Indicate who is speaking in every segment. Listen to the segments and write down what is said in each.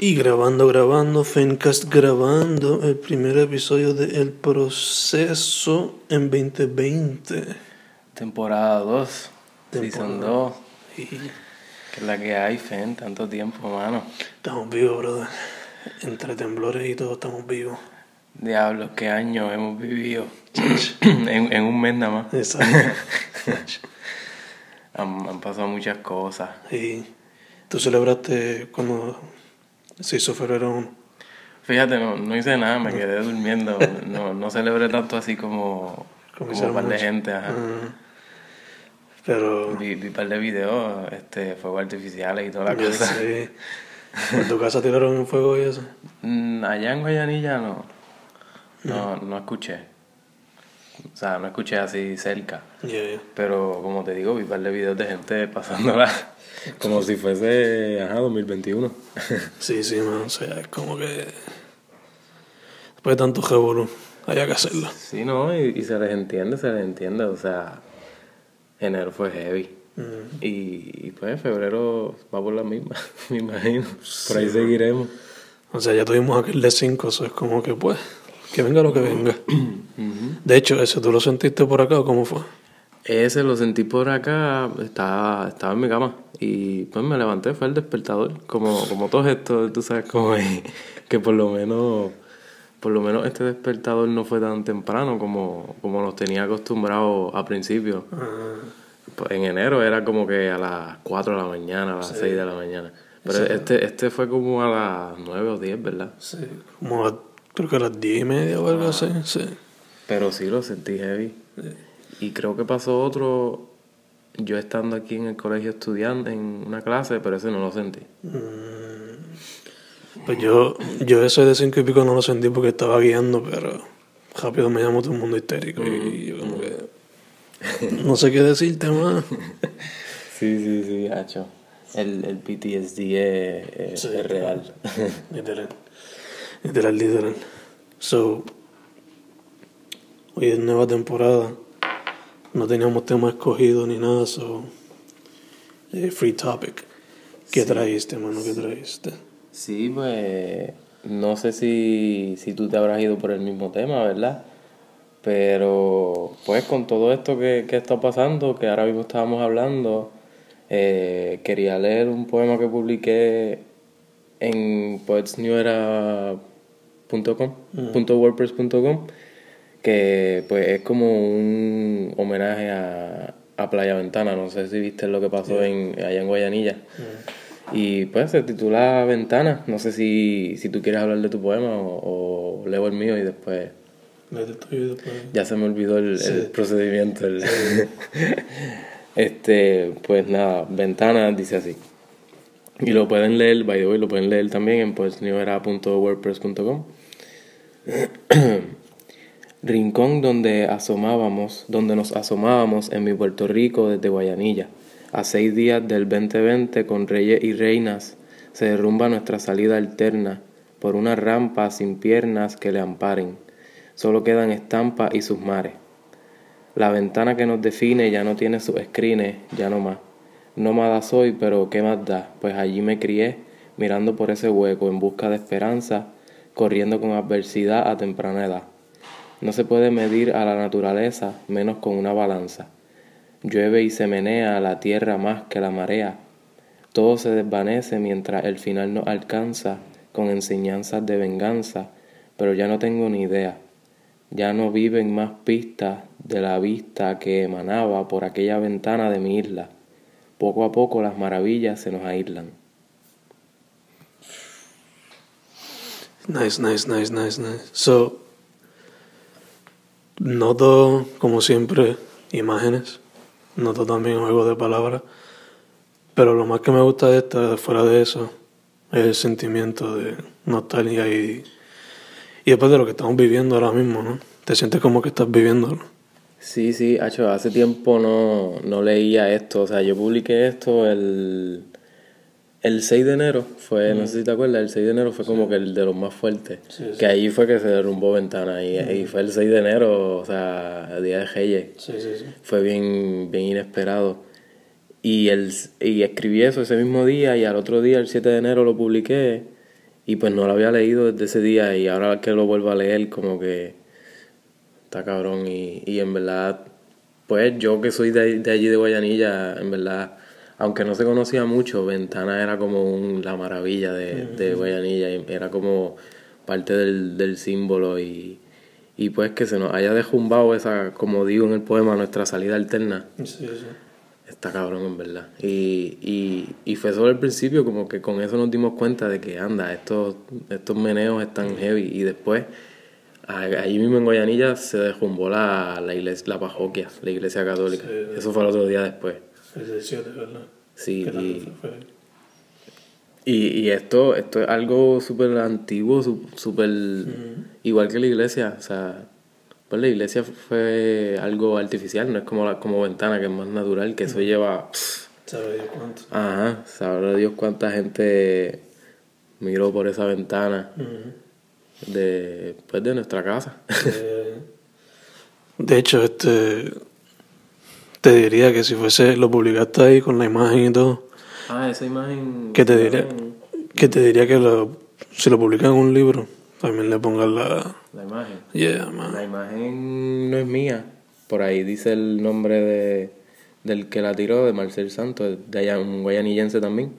Speaker 1: Y grabando, grabando, Fencast grabando el primer episodio de El Proceso en 2020.
Speaker 2: Temporada 2, Season 2.
Speaker 1: Y
Speaker 2: Que es la que hay, Fen, tanto tiempo, mano.
Speaker 1: estamos vivos, brother. Entre temblores y todo estamos vivos.
Speaker 2: Diablos, qué año hemos vivido. en, en un mes nada más.
Speaker 1: Exacto.
Speaker 2: Han, han pasado muchas cosas.
Speaker 1: y tú celebraste cuando hizo febrero 1.
Speaker 2: Fíjate, no, no hice nada, me quedé durmiendo. No, no celebré tanto así como,
Speaker 1: Como
Speaker 2: como un par de gente. Ajá.
Speaker 1: Ah, pero
Speaker 2: Vi, vi un par de videos, este, fuegos artificiales y toda la cosa.
Speaker 1: sé. ¿En tu casa tiraron un fuego y eso?
Speaker 2: Mm, Allá en Guayanilla no. No, no escuché. O sea, no escuché así cerca.
Speaker 1: Yeah, yeah.
Speaker 2: Pero como te digo, vi un par de videos de gente pasándola como si fuese, ajá, 2021.
Speaker 1: Sí, sí, man. O sea, es como que. Después de tanto revolú, había que hacerlo.
Speaker 2: Sí, no, y, y se les entiende, se les entiende. O sea, enero fue heavy.
Speaker 1: Mm.
Speaker 2: Y, y pues febrero va por la misma, me imagino. Por ahí seguiremos.
Speaker 1: O sea, ya tuvimos aquel de 5, eso es como que, pues, que venga lo que venga. De hecho, ¿eso tú lo sentiste por acá o cómo fue?
Speaker 2: Ese lo sentí por acá, estaba, estaba en mi cama y pues me levanté, fue el despertador, como, como todos estos, tú sabes cómo es, que por lo menos, por lo menos este despertador no fue tan temprano como, como nos tenía acostumbrados a principio.
Speaker 1: Ah,
Speaker 2: Pues en enero era como que a las 4 de la mañana, a las 6 de la mañana. Pero este, este fue como a las 9 o 10, ¿verdad?
Speaker 1: sí, como a, creo que a las 10 y media o algo así, sí.
Speaker 2: Pero sí lo sentí heavy. Y creo que pasó otro, yo estando aquí en el colegio estudiando en una clase, pero ese no lo sentí.
Speaker 1: Pues yo, yo ese de 5 y pico no lo sentí porque estaba guiando, pero rápido me llamó todo el mundo histérico y yo como que... No sé qué decirte más.
Speaker 2: Sí, sí, sí, hacho. El, el PTSD es, es-
Speaker 1: Sí,
Speaker 2: es real.
Speaker 1: Literal. Literal, literal. So, hoy es nueva temporada. No teníamos tema escogido ni nada, so. eh, free topic. ¿Qué traíste, mano? ¿Qué traíste?
Speaker 2: Sí, pues no sé si, si tú te habrás ido por el mismo tema, ¿verdad? Pero pues con todo esto que, que está pasando, que ahora mismo estábamos hablando, eh, quería leer un poema que publiqué en poetsnewera.com, wordpress.com, que pues es como un homenaje a, a Playa Ventana, no sé si viste lo que pasó en, allá en Guayanilla. Y pues se titula Ventana. No sé si, si tú quieres hablar de tu poema o, o leo el mío y después ya se me olvidó el, procedimiento. el- este, pues nada, Ventana dice así. Y lo pueden leer, by the way, lo pueden leer también en poetsnewera.wordpress.com. Rincón donde asomábamos, donde nos asomábamos en mi Puerto Rico desde Guayanilla. A seis días del 2020 con reyes y reinas se derrumba nuestra salida alterna por una rampa sin piernas que le amparen. Solo quedan estampas y sus mares. La ventana que nos define ya no tiene sus escrines, ya no más. Nómada soy, pero ¿qué más da? Pues allí me crié, mirando por ese hueco en busca de esperanza, corriendo con adversidad a temprana edad. No se puede medir a la naturaleza menos con una balanza. Llueve y se menea la tierra más que la marea. Todo se desvanece mientras el final nos alcanza con enseñanzas de venganza, pero ya no tengo ni idea. Ya no viven más pistas de la vista que emanaba por aquella ventana de mi isla. Poco a poco las maravillas se nos aíslan.
Speaker 1: Nice, nice, nice, nice, nice. So, noto, como siempre, imágenes. Noto también juegos de palabras. Pero lo más que me gusta de esta, fuera de eso, es el sentimiento de nostalgia y, y después de lo que estamos viviendo ahora mismo, ¿no? Te sientes como que estás viviéndolo.
Speaker 2: Sí, sí, Hacho, hace tiempo no, no leía esto. O sea, yo publiqué esto el, el 6 de enero. Fue, no sé si te acuerdas, el 6 de enero fue como que el de los más fuertes.
Speaker 1: Sí, sí.
Speaker 2: Que ahí fue que se derrumbó ventana. Y, y fue el 6 de enero, o sea, Día de Reyes.
Speaker 1: Sí, sí, sí.
Speaker 2: fue bien, bien inesperado. Y, el, y escribí eso ese mismo día y al otro día, el 7 de enero, lo publiqué y pues no lo había leído desde ese día y ahora que lo vuelvo a leer como que está cabrón y, y en verdad, pues yo que soy de, de allí de Guayanilla, en verdad, aunque no se conocía mucho, Ventana era como un, la maravilla de, de Guayanilla, y era como parte del, del símbolo y, y pues que se nos haya dejumbado esa, como digo en el poema, nuestra salida alterna.
Speaker 1: Sí, sí.
Speaker 2: Está cabrón, en verdad. Y, y, y fue solo el principio, como que con eso nos dimos cuenta de que, anda, estos, estos meneos están heavy. Y después, a- allí mismo en Guayanilla, se derrumbó la, la iglesia, la parroquia, la iglesia católica.
Speaker 1: Sí.
Speaker 2: Eso fue el otro día después.
Speaker 1: Es el 7, ¿verdad?
Speaker 2: Sí,
Speaker 1: ¿Qué tanto
Speaker 2: y, y, y esto, esto es algo súper antiguo, súper igual que la iglesia. O sea, pues la iglesia fue algo artificial, no es como, la, como ventana, que es más natural, que eso lleva... pff,
Speaker 1: ¿Sabe Dios cuánto?
Speaker 2: Ajá, sabrá Dios cuánta gente miró por esa ventana
Speaker 1: Ujú.
Speaker 2: De, pues, de nuestra casa.
Speaker 1: De hecho, este. Te diría que si fuese. Lo publicaste ahí con la imagen y todo.
Speaker 2: Ah, esa imagen...
Speaker 1: ¿Qué te diría? Que te diría que lo, si lo publican en un libro, también le pongas la.
Speaker 2: La imagen.
Speaker 1: Yeah, man.
Speaker 2: La imagen no es mía. Por ahí dice el nombre de, del que la tiró, de Marcel Santos, de allá, un guayanillense también.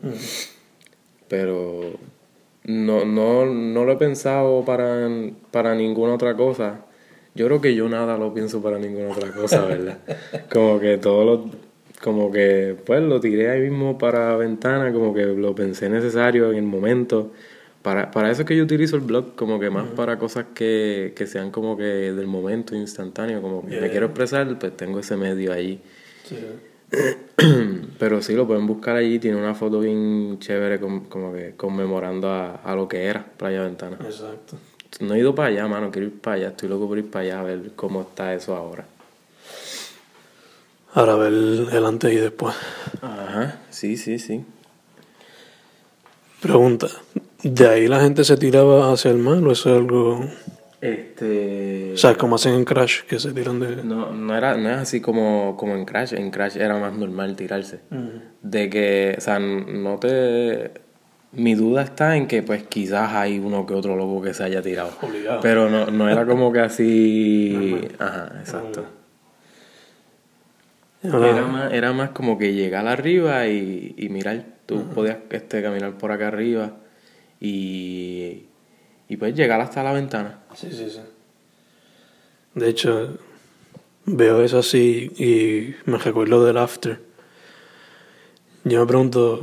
Speaker 2: Pero no, no, no lo he pensado para, para ninguna otra cosa. Yo creo que yo nada lo pienso para ninguna otra cosa, ¿verdad? Como que todo lo, como que pues lo tiré ahí mismo para ventana, como que lo pensé necesario en el momento. Para, para eso es que yo utilizo el blog, como que más para cosas que, que sean como que del momento, instantáneo, como que me
Speaker 1: Yeah.
Speaker 2: quiero expresar, pues tengo ese medio allí.
Speaker 1: Sí.
Speaker 2: Pero sí, lo pueden buscar allí, tiene una foto bien chévere com- como que conmemorando a, a lo que era Playa Ventana.
Speaker 1: Exacto.
Speaker 2: No he ido para allá, mano, quiero ir para allá, estoy loco por ir para allá a ver cómo está eso ahora.
Speaker 1: Ahora ver el antes y después.
Speaker 2: Ajá, sí, sí, sí.
Speaker 1: Pregunta. ¿De ahí la gente se tiraba hacia el mar o eso es algo.
Speaker 2: Este...
Speaker 1: O sea, como hacen en Crash, que se tiran de.
Speaker 2: No, no, era, no es así como, como en Crash, en Crash era más normal tirarse. De que, o sea, no te... Mi duda está en que pues quizás hay uno que otro loco que se haya tirado.
Speaker 1: Obligado.
Speaker 2: Pero no, no era como que así... Ajá, exacto. Era más, era más como que llegar arriba y, y mirar. Tú podías este, caminar por acá arriba y, y pues llegar hasta la ventana.
Speaker 1: Sí, sí, sí. De hecho, veo eso así y me recuerdo del after. Yo me pregunto,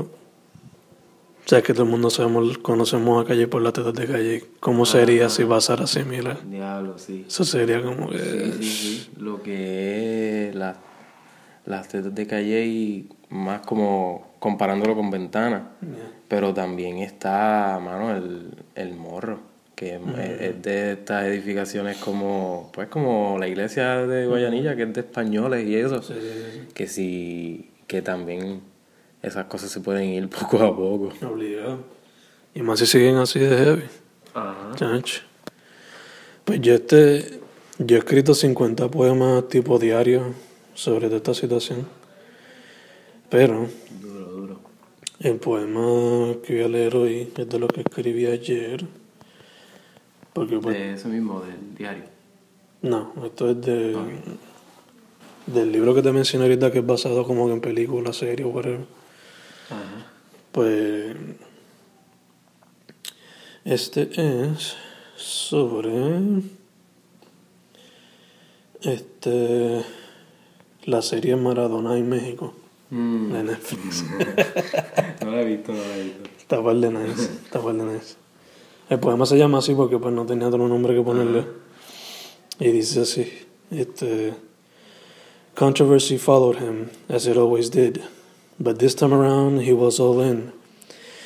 Speaker 1: o sea, que todo el mundo sabemos, conocemos a Calle por la teta de Calle, ¿cómo sería si pasara similar?
Speaker 2: Diablo, sí.
Speaker 1: Eso sería como que...
Speaker 2: Sí, sí, sí. Lo que es la- las tetas de calle y más como comparándolo con ventana. Pero también está, mano, el, el morro, que es, es de estas edificaciones como, pues como la iglesia de Guayanilla, que es de españoles y eso.
Speaker 1: Sí, sí, sí.
Speaker 2: Que sí, que también esas cosas se pueden ir poco a poco.
Speaker 1: Obligado. Y más si siguen así de heavy.
Speaker 2: Ajá.
Speaker 1: Chancho. Pues yo este, yo he escrito 50 poemas tipo diario sobre esta situación. Pero
Speaker 2: Duro, duro.
Speaker 1: el poema que voy a leer hoy es de lo que escribí ayer. Porque pues,
Speaker 2: De eso mismo, del diario.
Speaker 1: no, esto es de del libro que te mencioné ahorita que es basado como que en película, serie o whatever.
Speaker 2: Ajá.
Speaker 1: Pues este es sobre este la serie Maradona en México
Speaker 2: Mm.
Speaker 1: de Netflix.
Speaker 2: No la he visto, no la he visto.
Speaker 1: Está par de nice, está par de nice. El poema se llama así porque pues no tenía otro nombre que ponerle. Y dice así, este Controversy followed him, as it always did. But this time around he was all in.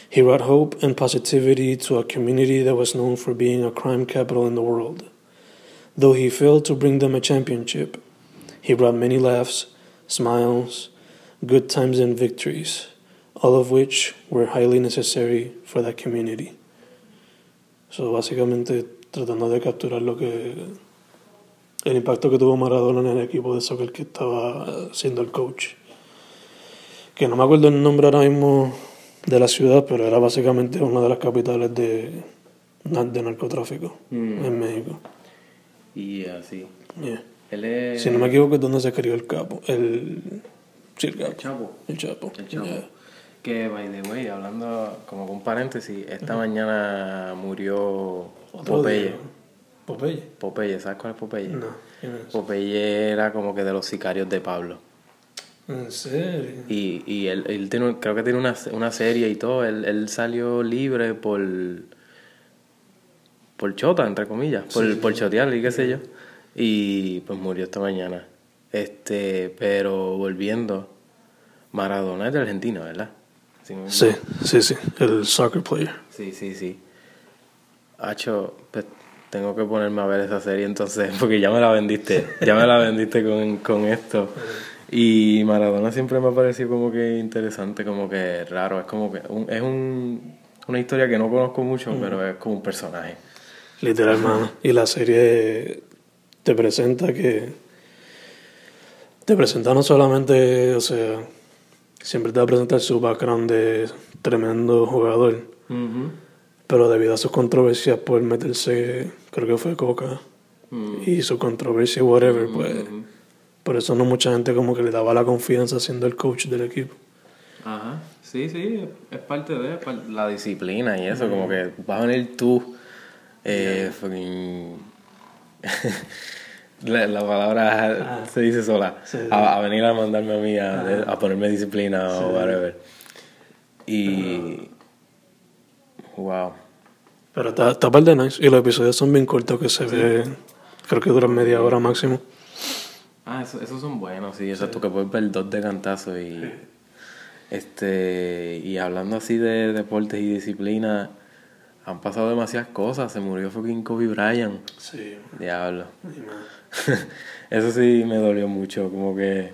Speaker 1: He brought hope and positivity to a community that was known for being a crime capital in the world. Though he failed to bring them a championship, he brought many laughs, smiles, good times and victories, all of which were highly necessary for that community. So, básicamente tratando de capturar lo que el impacto que tuvo Maradona en el equipo de soccer que estaba siendo el coach. Que no me acuerdo el nombre ahora mismo de la ciudad, pero era básicamente una de las capitales de, de narcotráfico
Speaker 2: Mm.
Speaker 1: en México.
Speaker 2: Y así.
Speaker 1: Yeah.
Speaker 2: Él es.
Speaker 1: Si no me equivoco, es donde se crió el capo. El. Sí, el capo.
Speaker 2: Chapo.
Speaker 1: El Chapo.
Speaker 2: El Chapo.
Speaker 1: Yeah.
Speaker 2: Que, by the way, hablando como con paréntesis, esta mañana murió Popeye.
Speaker 1: día. Popeye.
Speaker 2: Popeye, ¿sabes cuál es Popeye?
Speaker 1: No.
Speaker 2: Popeye era como que de los sicarios de Pablo.
Speaker 1: ¿En serio?
Speaker 2: Y, y él, él tiene, creo que tiene una, una serie y todo. Él, él salió libre por. por chota, entre comillas. Por,
Speaker 1: Sí, sí,
Speaker 2: por chotear y qué sé yo. Y pues murió esta mañana. Este, pero volviendo. Maradona es de Argentina, ¿verdad?
Speaker 1: Sí, sí, sí. El soccer player.
Speaker 2: Sí, sí, sí. Hacho, pues tengo que ponerme a ver esa serie entonces, porque ya me la vendiste, ya me la vendiste con, con esto. Y Maradona siempre me ha parecido como que interesante, como que raro, es como que un- es un, una historia que no conozco mucho, pero es como un personaje.
Speaker 1: Literal, mano. Y la serie te presenta que. Te presenta no solamente, o sea, siempre te va a presentar su background de tremendo jugador, pero debido a sus controversias por meterse, creo que fue coca, y su controversia, whatever, pues. Por eso no mucha gente como que le daba la confianza siendo el coach del equipo.
Speaker 2: Ajá, sí, sí, es parte de la disciplina y eso, como que vas a venir tú, eh, fucking- la, la palabra se dice sola,
Speaker 1: Sí, sí.
Speaker 2: A, a venir a mandarme a mí a, a ponerme disciplina o whatever. Y, wow,
Speaker 1: Pero está, está par de nice. Y los episodios son bien cortos que se ve, creo que duran media hora máximo.
Speaker 2: ah, eso- esos son buenos, sí, exacto, que puedes ver dos de cantazo y, este, y hablando así de deportes y disciplina, han pasado demasiadas cosas, se murió fucking Kobe Bryant.
Speaker 1: Sí.
Speaker 2: Diablo. Eso sí me dolió mucho, como que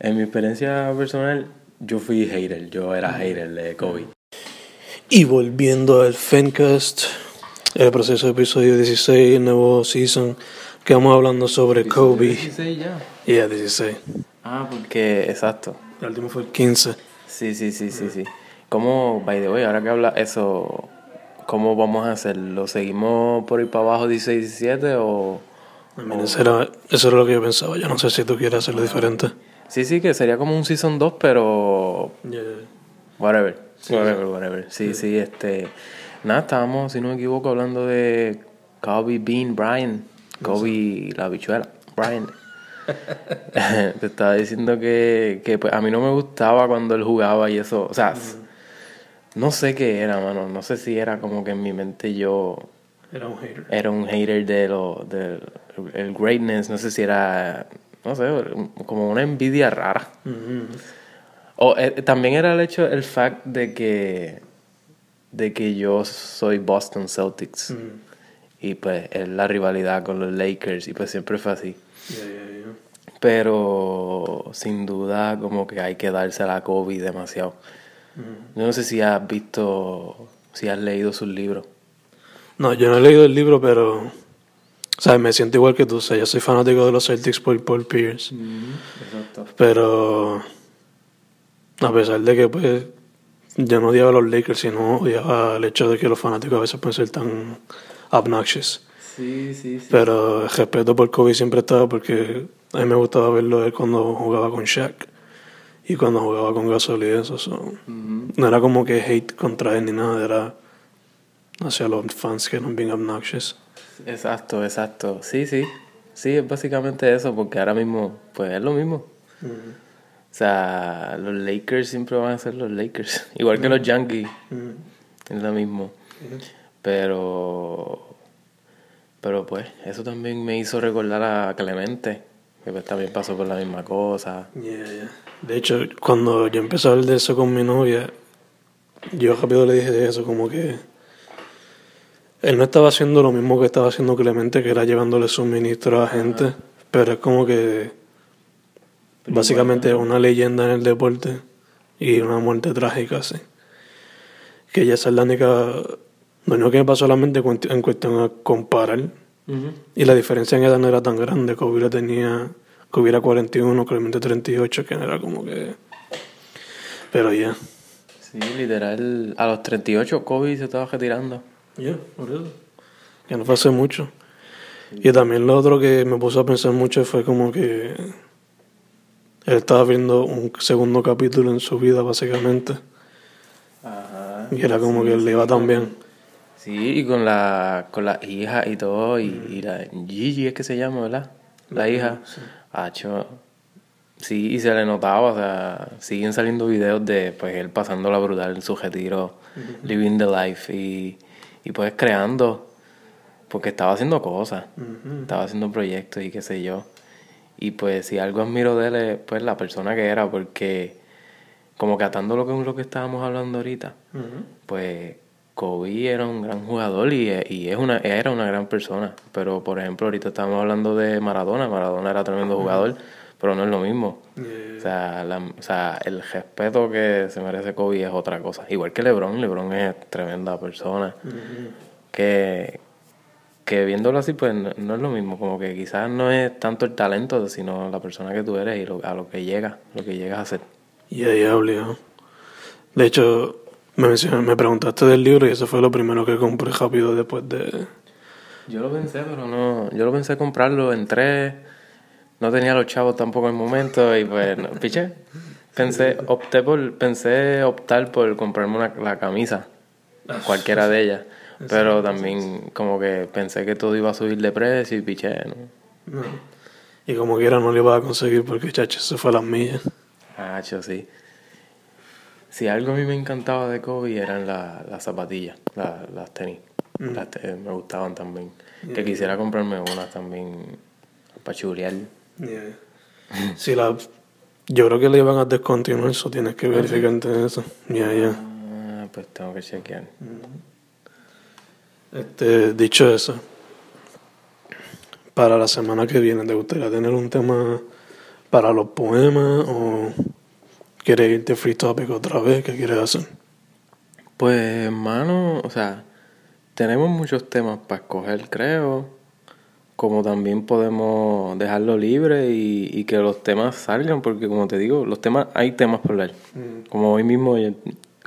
Speaker 2: en mi experiencia personal yo fui hater, yo era hater de Kobe.
Speaker 1: Y volviendo al Fencast, el proceso de episodio 16, el nuevo season, que vamos hablando sobre Kobe.
Speaker 2: 16 ya.
Speaker 1: Y a 16.
Speaker 2: Ah, porque, exacto.
Speaker 1: El último fue el 15.
Speaker 2: Sí, sí, sí, sí, sí. ¿Cómo, by the way, ahora que habla eso, cómo vamos a hacerlo? ¿Seguimos por ir para abajo 16, 17 o...?
Speaker 1: Eso, era, eso era lo que yo pensaba. Yo no sé si tú quieres hacerlo diferente.
Speaker 2: Sí, sí, que sería como un Season 2, pero...
Speaker 1: Yeah.
Speaker 2: Whatever, whatever, whatever. Sí, sí, este... Nada, estábamos, si no me equivoco, hablando de Kobe Bean Bryant. Kobe, la bichuela, Bryant. Te estaba diciendo que, que pues, a mí no me gustaba cuando él jugaba y eso. O sea, no sé qué era, mano. No sé si era como que en mi mente yo
Speaker 1: Era un hater.
Speaker 2: era un hater de lo del el greatness. No sé si era, no sé, como una envidia rara. O eh, también era el hecho, el fact de que de que yo soy Boston Celtics y pues es la rivalidad con los Lakers y pues siempre fue así.
Speaker 1: Yeah, yeah, yeah.
Speaker 2: Pero sin duda como que hay que dársela a Kobe demasiado. Yo no sé si has visto, si has leído sus libros.
Speaker 1: No, yo no he leído el libro, pero. O sea, me siento igual que tú. O sea, yo soy fanático de los Celtics por Paul Pierce.
Speaker 2: Exacto.
Speaker 1: Pero. A pesar de que, pues. Yo no odiaba a los Lakers, sino odiaba el hecho de que los fanáticos a veces pueden ser tan obnoxious.
Speaker 2: Sí, sí, sí.
Speaker 1: Pero el respeto por Kobe siempre estaba porque a mí me gustaba verlo él cuando jugaba con Shaq y cuando jugaba con Gasol y eso. so, No era como que hate contra él ni nada, era hacia los fans que eran bien obnoxious.
Speaker 2: Exacto, exacto. Sí, sí. Sí, es básicamente eso, porque ahora mismo, pues es lo mismo. O sea, los Lakers siempre van a ser los Lakers. Igual que los Yankees. Es lo mismo. Pero. Pero pues, eso también me hizo recordar a Clemente, que pues también pasó por la misma cosa.
Speaker 1: Yeah, yeah. De hecho, cuando yo empecé a hablar de eso con mi novia, yo rápido le dije de eso, como que él no estaba haciendo lo mismo que estaba haciendo Clemente, que era llevándole suministro a gente, pero es como que básicamente es una leyenda en el deporte y una muerte trágica, sí. Que ella es la única, lo único que me pasó a la mente en cuestión a comparar y la diferencia en edad no era tan grande. Kobe la tenía, Kobe era 41, Clemente 38, que era como que. Pero ya.
Speaker 2: Sí, Sí, literal. A los 38 Kobe se estaba retirando.
Speaker 1: Ya, por eso. Que no fue hace mucho. Y también lo otro que me puso a pensar mucho fue como que él estaba viendo un segundo capítulo en su vida, básicamente.
Speaker 2: Ajá.
Speaker 1: Y era como que le iba tan bien.
Speaker 2: Sí, y con la, con la hija y todo, y, y la Gigi es que se llama, ¿verdad? La hija. Hacho. Sí, y se le notaba, o sea, siguen saliendo videos de pues él pasándola brutal en su retiro, living the life, y, y pues creando, porque estaba haciendo cosas, estaba haciendo proyectos y qué sé yo. Y pues si algo admiro de él es pues la persona que era, porque como que atando lo que lo que estábamos hablando ahorita, pues Kobe era un gran jugador y, y es una, era una gran persona. Pero por ejemplo, ahorita estábamos hablando de Maradona, Maradona era tremendo jugador, pero no es lo mismo. O, sea, la- o sea, el respeto que se merece Kobe es otra cosa. Igual que LeBron, LeBron es tremenda persona. Que, que viéndolo así, pues no, no es lo mismo. Como que quizás no es tanto el talento, sino la persona que tú eres y lo- a lo que llegas, lo que llegas a ser.
Speaker 1: Y ahí obligado. De hecho, me, me preguntaste del libro y eso fue lo primero que compré rápido después de...
Speaker 2: Yo lo pensé, pero no. Yo lo pensé comprarlo, entré. No tenía los chavos tampoco en el momento y pues, no, piché. Pensé, opté por, pensé optar por comprarme una, la camisa, cualquiera de ellas. Pero también como que pensé que todo iba a subir de precio y piché, ¿no?
Speaker 1: No. Y como quiera no lo iba a conseguir porque chacho se fue a las millas.
Speaker 2: Ah, yo sí. Si algo a mí me encantaba de Kobe eran la- las zapatillas, la- las tenis. Las te- me gustaban también. Que quisiera comprarme unas también para chulear.
Speaker 1: Si la... Yo creo que le iban a descontinuar eso, tienes que verificarte eso. Ya, ya.
Speaker 2: Ah, pues tengo que chequear.
Speaker 1: Este, dicho eso, para la semana que viene, ¿te gustaría tener un tema para los poemas o quieres irte free topic otra vez? ¿Qué quieres hacer?
Speaker 2: Pues, hermano, o sea, tenemos muchos temas para escoger, creo. Como también podemos dejarlo libre y, y que los temas salgan, porque como te digo, los temas, hay temas por hablar. Como hoy mismo,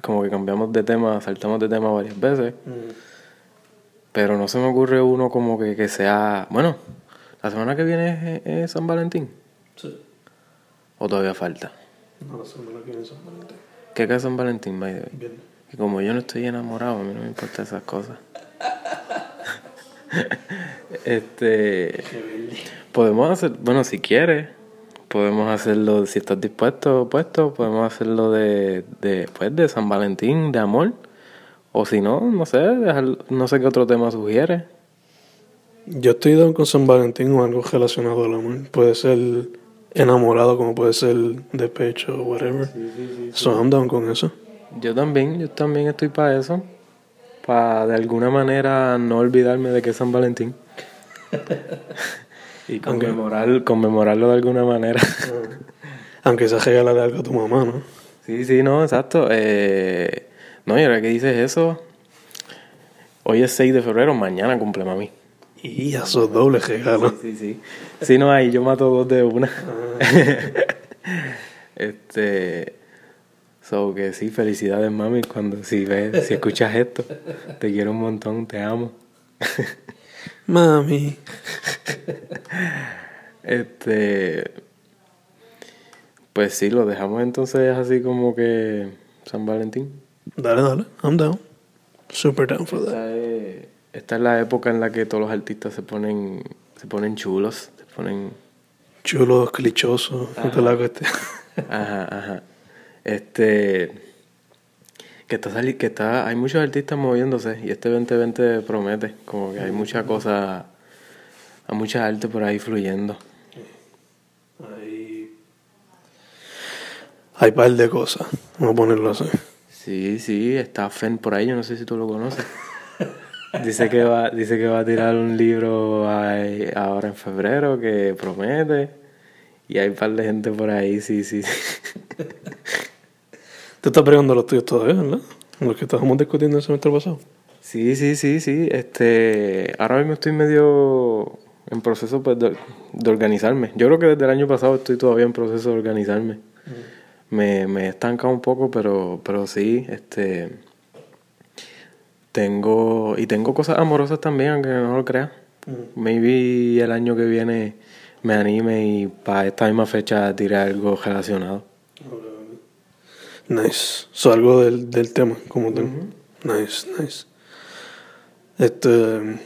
Speaker 2: como que cambiamos de tema, saltamos de tema varias veces. Pero no se me ocurre uno como que, que sea. Bueno, la semana que viene es, es San Valentín.
Speaker 1: Sí.
Speaker 2: ¿O todavía falta?
Speaker 1: No, que viene San Valentín.
Speaker 2: ¿Qué es San Valentín, by the way? Que como yo no estoy enamorado, a mí no me importan esas cosas. este. Podemos hacer. Bueno, si quieres, podemos hacerlo. Si estás dispuesto, puesto, podemos hacerlo de. de pues, de San Valentín, de amor. O si no, no sé, dejar- no sé qué otro tema sugiere.
Speaker 1: Yo estoy down con San Valentín o algo relacionado al amor. Puede ser enamorado como puede ser de pecho o whatever. So I'm down con eso.
Speaker 2: Yo también, yo también estoy para eso. Para de alguna manera no olvidarme de que es San Valentín. y conmemorar, conmemorarlo de alguna manera.
Speaker 1: Aunque se regalarle algo a tu mamá, ¿no?
Speaker 2: sí, sí, no, exacto. Eh, no, y ahora que dices eso, hoy es 6 de febrero, mañana cumple mami.
Speaker 1: Y ya sos doble regalo.
Speaker 2: Sí, sí. Si no hay, yo mato dos de una. este. So que sí, felicidades mami cuando si ves, si escuchas esto. Te quiero un montón, te amo.
Speaker 1: Mami.
Speaker 2: Este. Pues sí, lo dejamos entonces así como que San Valentín.
Speaker 1: Dale, dale. I'm down. Super down for that.
Speaker 2: Esta es, la época en la que todos los artistas se ponen se ponen chulos, se ponen
Speaker 1: Chulo, clichoso. y toda la cuestión.
Speaker 2: Ajá, ajá. Este. Que está sali- que está. Hay muchos artistas moviéndose y este 2020 promete. Como que hay mucha cosa. Hay mucha arte por ahí fluyendo.
Speaker 1: Hay. Hay par de cosas. Vamos a ponerlo así.
Speaker 2: Sí, sí, está Fen por ahí, yo no sé si tú lo conoces. Dice que va, dice que va a tirar un libro ahí- ahora en febrero que promete. Y hay un par de gente por ahí, sí, sí.
Speaker 1: Tú estás pregando los tuyos todavía, ¿verdad? Los que estábamos discutiendo el semestre pasado.
Speaker 2: Sí, sí, sí, sí. Este, ahora mismo estoy medio en proceso pues, de, de organizarme. Yo creo que desde el año pasado estoy todavía en proceso de organizarme. me, me estanca un poco, pero, pero sí, este tengo y tengo cosas amorosas también, aunque no lo creas. Mm. Maybe el año que viene me anime y para esta misma fecha tire algo relacionado.
Speaker 1: Nice. So, algo del, del tema, como tal. Nice, nice. Este.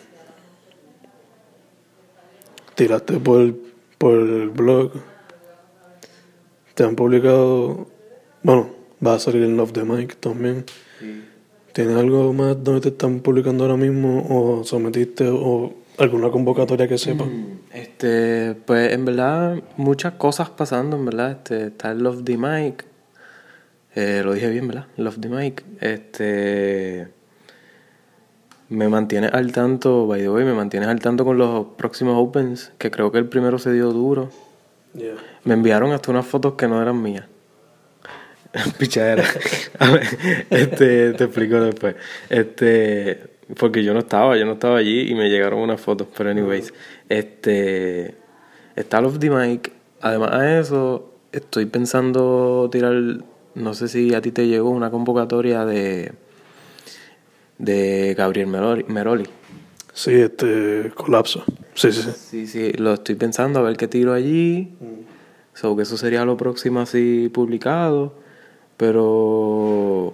Speaker 1: Tiraste por, por el blog. Te han publicado. Bueno, va a salir en Love the Mic también. ¿Tienes algo más donde te están publicando ahora mismo? ¿O sometiste o alguna convocatoria que sepa? Mm,
Speaker 2: este, pues en verdad, muchas cosas pasando, en verdad. Este, está el Love the Mic eh, lo dije bien, ¿verdad? Love the Mic. Este. Me mantiene al tanto, by the way, me mantienes al tanto con los próximos Opens, que creo que el primero se dio duro. Me enviaron hasta unas fotos que no eran mías. Pichadera. A ver, este, te explico después. Este, porque yo no estaba, yo no estaba allí y me llegaron unas fotos, pero anyways, este, está Love the Mic. Además de eso, estoy pensando tirar no sé si a ti te llegó una convocatoria de, de Gabriel Meroli.
Speaker 1: Sí, este colapso. Sí, sí, sí.
Speaker 2: Sí, sí, lo estoy pensando a ver qué tiro allí. Mm. que eso sería lo próximo así publicado. Pero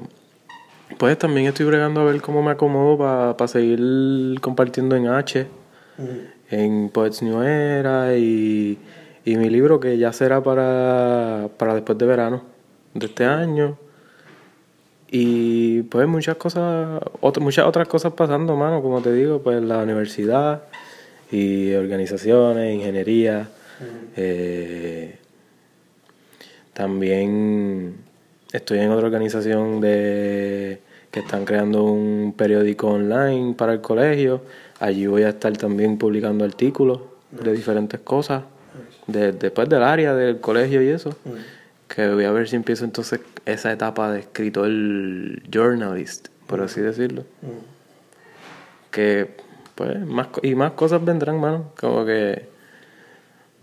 Speaker 2: pues también estoy bregando a ver cómo me acomodo para seguir compartiendo en H, mm. en Poets New Era y, y mi libro que ya será para, para después de verano de este año. Y pues muchas cosas, muchas otras cosas pasando, mano, como te digo, pues la universidad y organizaciones, ingeniería. Eh, también estoy en otra organización de que están creando un periódico online para el colegio. Allí voy a estar también publicando artículos de diferentes cosas, de, después del área del colegio y eso que voy a ver si empiezo entonces esa etapa de escritor journalist, por así decirlo. Mm. Que, pues, más, y más cosas vendrán, mano. Como que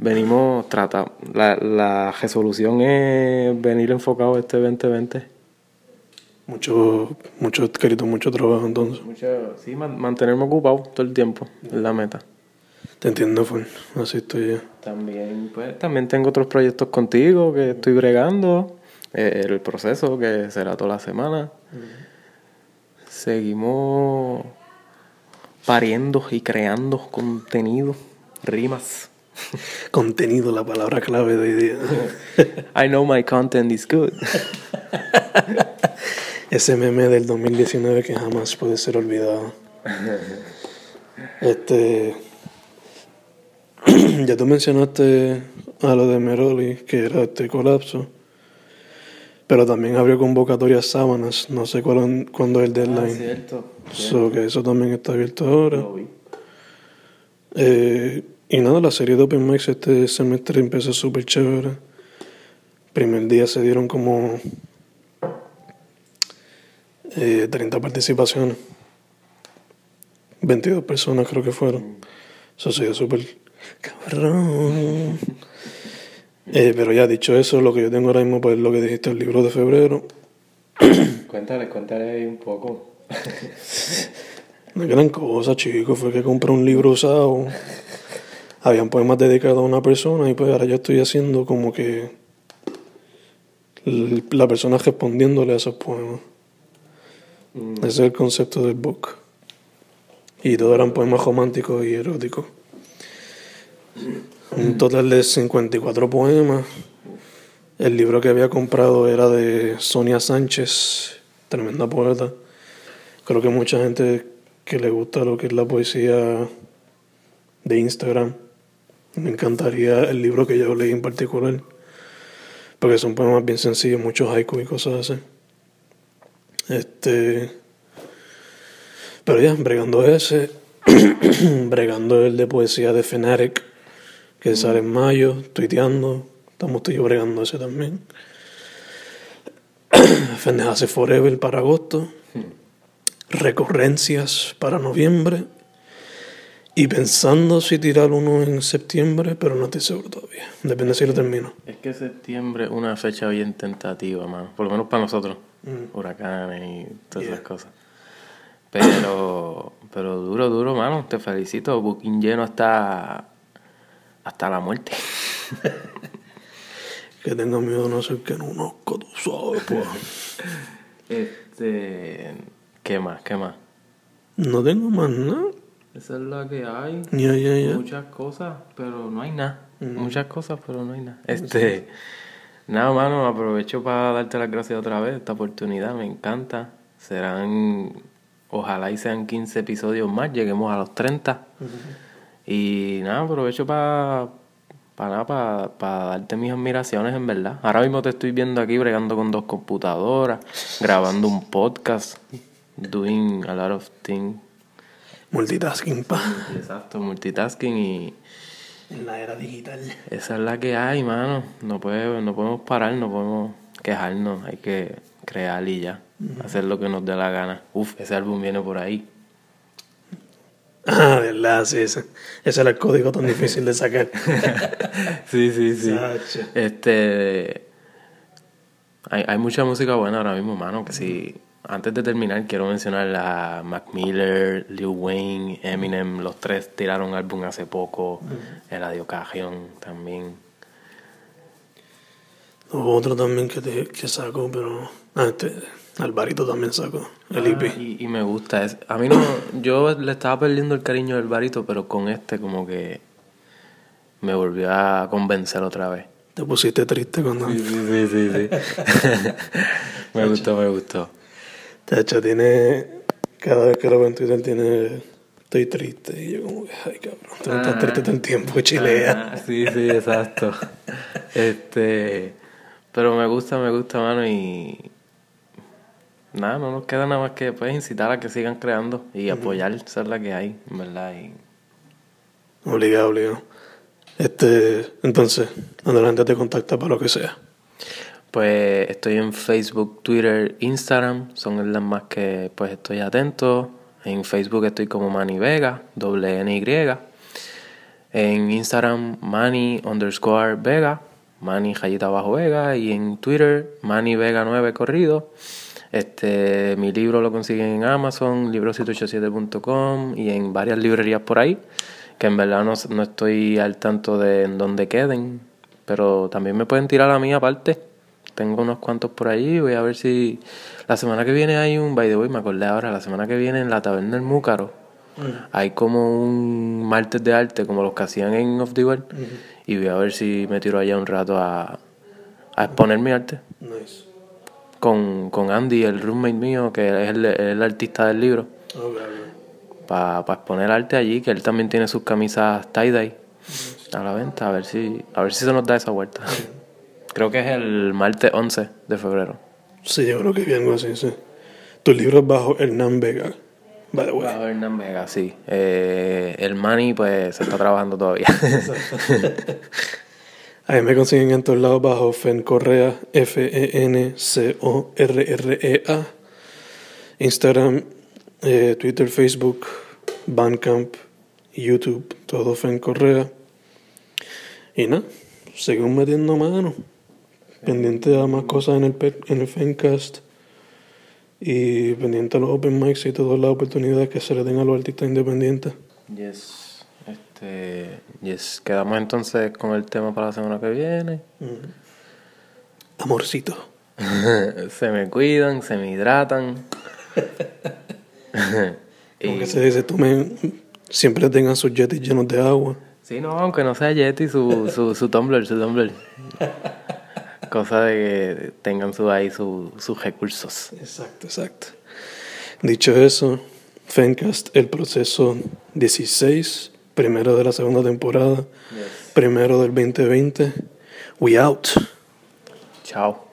Speaker 2: venimos, trata, la, la resolución es venir enfocado este 2020.
Speaker 1: Mucho, mucho escrito, mucho trabajo entonces.
Speaker 2: Mucho, sí, mantenerme ocupado todo el tiempo, es la meta.
Speaker 1: Te entiendo, fue. Así estoy yo.
Speaker 2: También, pues, también tengo otros proyectos contigo que estoy bregando. Eh, el proceso que será toda la semana. Seguimos pariendo y creando contenido, rimas.
Speaker 1: contenido, la palabra clave de hoy día.
Speaker 2: I know my content is good.
Speaker 1: Ese meme del 2019 que jamás puede ser olvidado. Este ya tú mencionaste a lo de Meroli, que era este colapso. Pero también abrió convocatoria sábanas, no sé cuál, cuándo es el deadline. Ah,
Speaker 2: cierto.
Speaker 1: So, que eso también está abierto ahora. Eh, y nada, la serie de Open Mics este semestre empezó súper chévere. Primer día se dieron como eh, 30 participaciones. 22 personas creo que fueron. Eso se dio súper Cabrón. Eh, pero ya dicho eso, lo que yo tengo ahora mismo, pues lo que dijiste, el libro de febrero.
Speaker 2: cuéntale, cuéntale ahí un poco.
Speaker 1: Una gran cosa, chicos, fue que compré un libro usado. Habían poemas dedicados a una persona y pues ahora yo estoy haciendo como que la persona respondiéndole a esos poemas. Mm. Ese es el concepto del book. Y todos eran poemas románticos y eróticos. Un total de 54 poemas. El libro que había comprado era de Sonia Sánchez, tremenda poeta. Creo que mucha gente que le gusta lo que es la poesía de Instagram, me encantaría el libro que yo leí en particular, porque son poemas bien sencillos, muchos haikus y cosas así. Este, pero ya, bregando ese, bregando el de poesía de Fenarek que sale en mayo, tuiteando. Estamos tú y yo bregando ese también. hace Forever para agosto. Recurrencias para noviembre. Y pensando si tirar uno en septiembre, pero no estoy seguro todavía. Depende si lo termino.
Speaker 2: Es que septiembre es una fecha bien tentativa, mano. Por lo menos para nosotros. Huracanes y todas esas cosas. Pero, pero duro, duro, mano. Te felicito. Booking lleno hasta, hasta la muerte.
Speaker 1: que tengo miedo de no ser que no conozco, tú sabes, pues.
Speaker 2: Este. ¿Qué más? ¿Qué más?
Speaker 1: No tengo más nada.
Speaker 2: Esa es la que hay. Muchas cosas, pero no hay nada. Muchas cosas, pero no hay nada. Este. Nada, mano, aprovecho para darte las gracias otra vez. Esta oportunidad me encanta. Serán. Ojalá y sean 15 episodios más. Lleguemos a los 30. Y nada, aprovecho para. Para, para, para darte mis admiraciones, en verdad. Ahora mismo te estoy viendo aquí bregando con dos computadoras, grabando un podcast, doing a lot of things.
Speaker 1: Multitasking, pa.
Speaker 2: Exacto, multitasking y
Speaker 1: En la era digital.
Speaker 2: esa es la que hay, mano. No, puede, no podemos parar, no podemos quejarnos. Hay que crear y ya. Hacer lo que nos dé la gana. Uf, ese álbum viene por ahí.
Speaker 1: Ah, verdad, sí, ese. Ese era el código tan difícil de sacar.
Speaker 2: sí, sí, sí. Este. Hay, hay mucha música buena ahora mismo, mano. Que si. Antes de terminar, quiero mencionar a Mac Miller, Lil Wayne, Eminem. Los tres tiraron álbum hace poco. Eladio Carrión también.
Speaker 1: Hubo otro también que, te, que sacó, pero. Ah, este. Alvarito también sacó. El IP.
Speaker 2: Ah, y, y me gusta. Es, a mí no. Yo le estaba perdiendo el cariño del barito, pero con este, como que. Me volvió a convencer otra vez.
Speaker 1: Te pusiste triste cuando.
Speaker 2: Sí, sí, sí, sí. me gustó, me gustó.
Speaker 1: Tacho, tiene. Cada vez que lo veo en Twitter tiene. Estoy triste. Y yo, como que, ay, cabrón. Tú no estás triste todo el tiempo, chilea.
Speaker 2: Ah, sí, sí, exacto. este. Pero me gusta, me gusta, mano, y. Nada, no nos queda nada más que pues, incitar a que sigan creando y apoyar, es la que hay, en verdad. Y...
Speaker 1: Obligado, obligado. Este. Entonces, donde la gente te contacta para lo que sea.
Speaker 2: Pues estoy en Facebook, Twitter, Instagram, son las más que pues estoy atento. En Facebook estoy como Manny Vega, doble N Y. En Instagram, Manny underscore Vega, Manny rayita abajo Vega. Y en Twitter, Manny Vega 9 corrido. Este, mi libro lo consiguen en Amazon, libro787.com y en varias librerías por ahí, que en verdad no, no estoy al tanto de en dónde queden, pero también me pueden tirar a mí aparte. Tengo unos cuantos por ahí, voy a ver si la semana que viene hay un, by the way, me acordé ahora, la semana que viene en la taberna del Múcaro hay como un martes de arte, como los que hacían en Off the World, y voy a ver si me tiro allá un rato a, a exponer mi arte
Speaker 1: Nice.
Speaker 2: con, con Andy, el roommate mío, que es el, el artista del libro,
Speaker 1: ok.
Speaker 2: para exponer arte allí, que él también tiene sus camisas tie-dye a la venta, a ver si a ver si se nos da esa vuelta. Creo que es el martes 11 de febrero.
Speaker 1: Sí, yo creo que vi algo así, sí. Tu libro es bajo Hernán Vega. By the way.
Speaker 2: Bajo Hernán Vega, sí. Eh, el Manny, pues, se está trabajando todavía.
Speaker 1: Ahí me consiguen en todos lados bajo Fen Correa, F-E-N-C-O-R-R-E-A. Instagram, eh, Twitter, Facebook, Bandcamp, YouTube, todo Fen Correa. Y nada, seguimos metiendo mano. Pendiente a más cosas en el, en el Fencast. Y pendiente a los open mics y todas las oportunidades que se le den a los artistas independientes.
Speaker 2: yes. Este, yes. Quedamos entonces con el tema para la semana que viene.
Speaker 1: Amorcito.
Speaker 2: se me cuidan, se me hidratan. y,
Speaker 1: Como que se dice, tomen, siempre tengan sus jetis llenos de agua.
Speaker 2: Sí, no, aunque no sea Yeti, su, su, su Tumblr, su Tumblr. Cosa de que tengan su, ahí su- sus recursos.
Speaker 1: Exacto, exacto. Dicho eso, Fencast, el proceso 16, primero de la segunda temporada, primero del 2020. We out.
Speaker 2: Chao.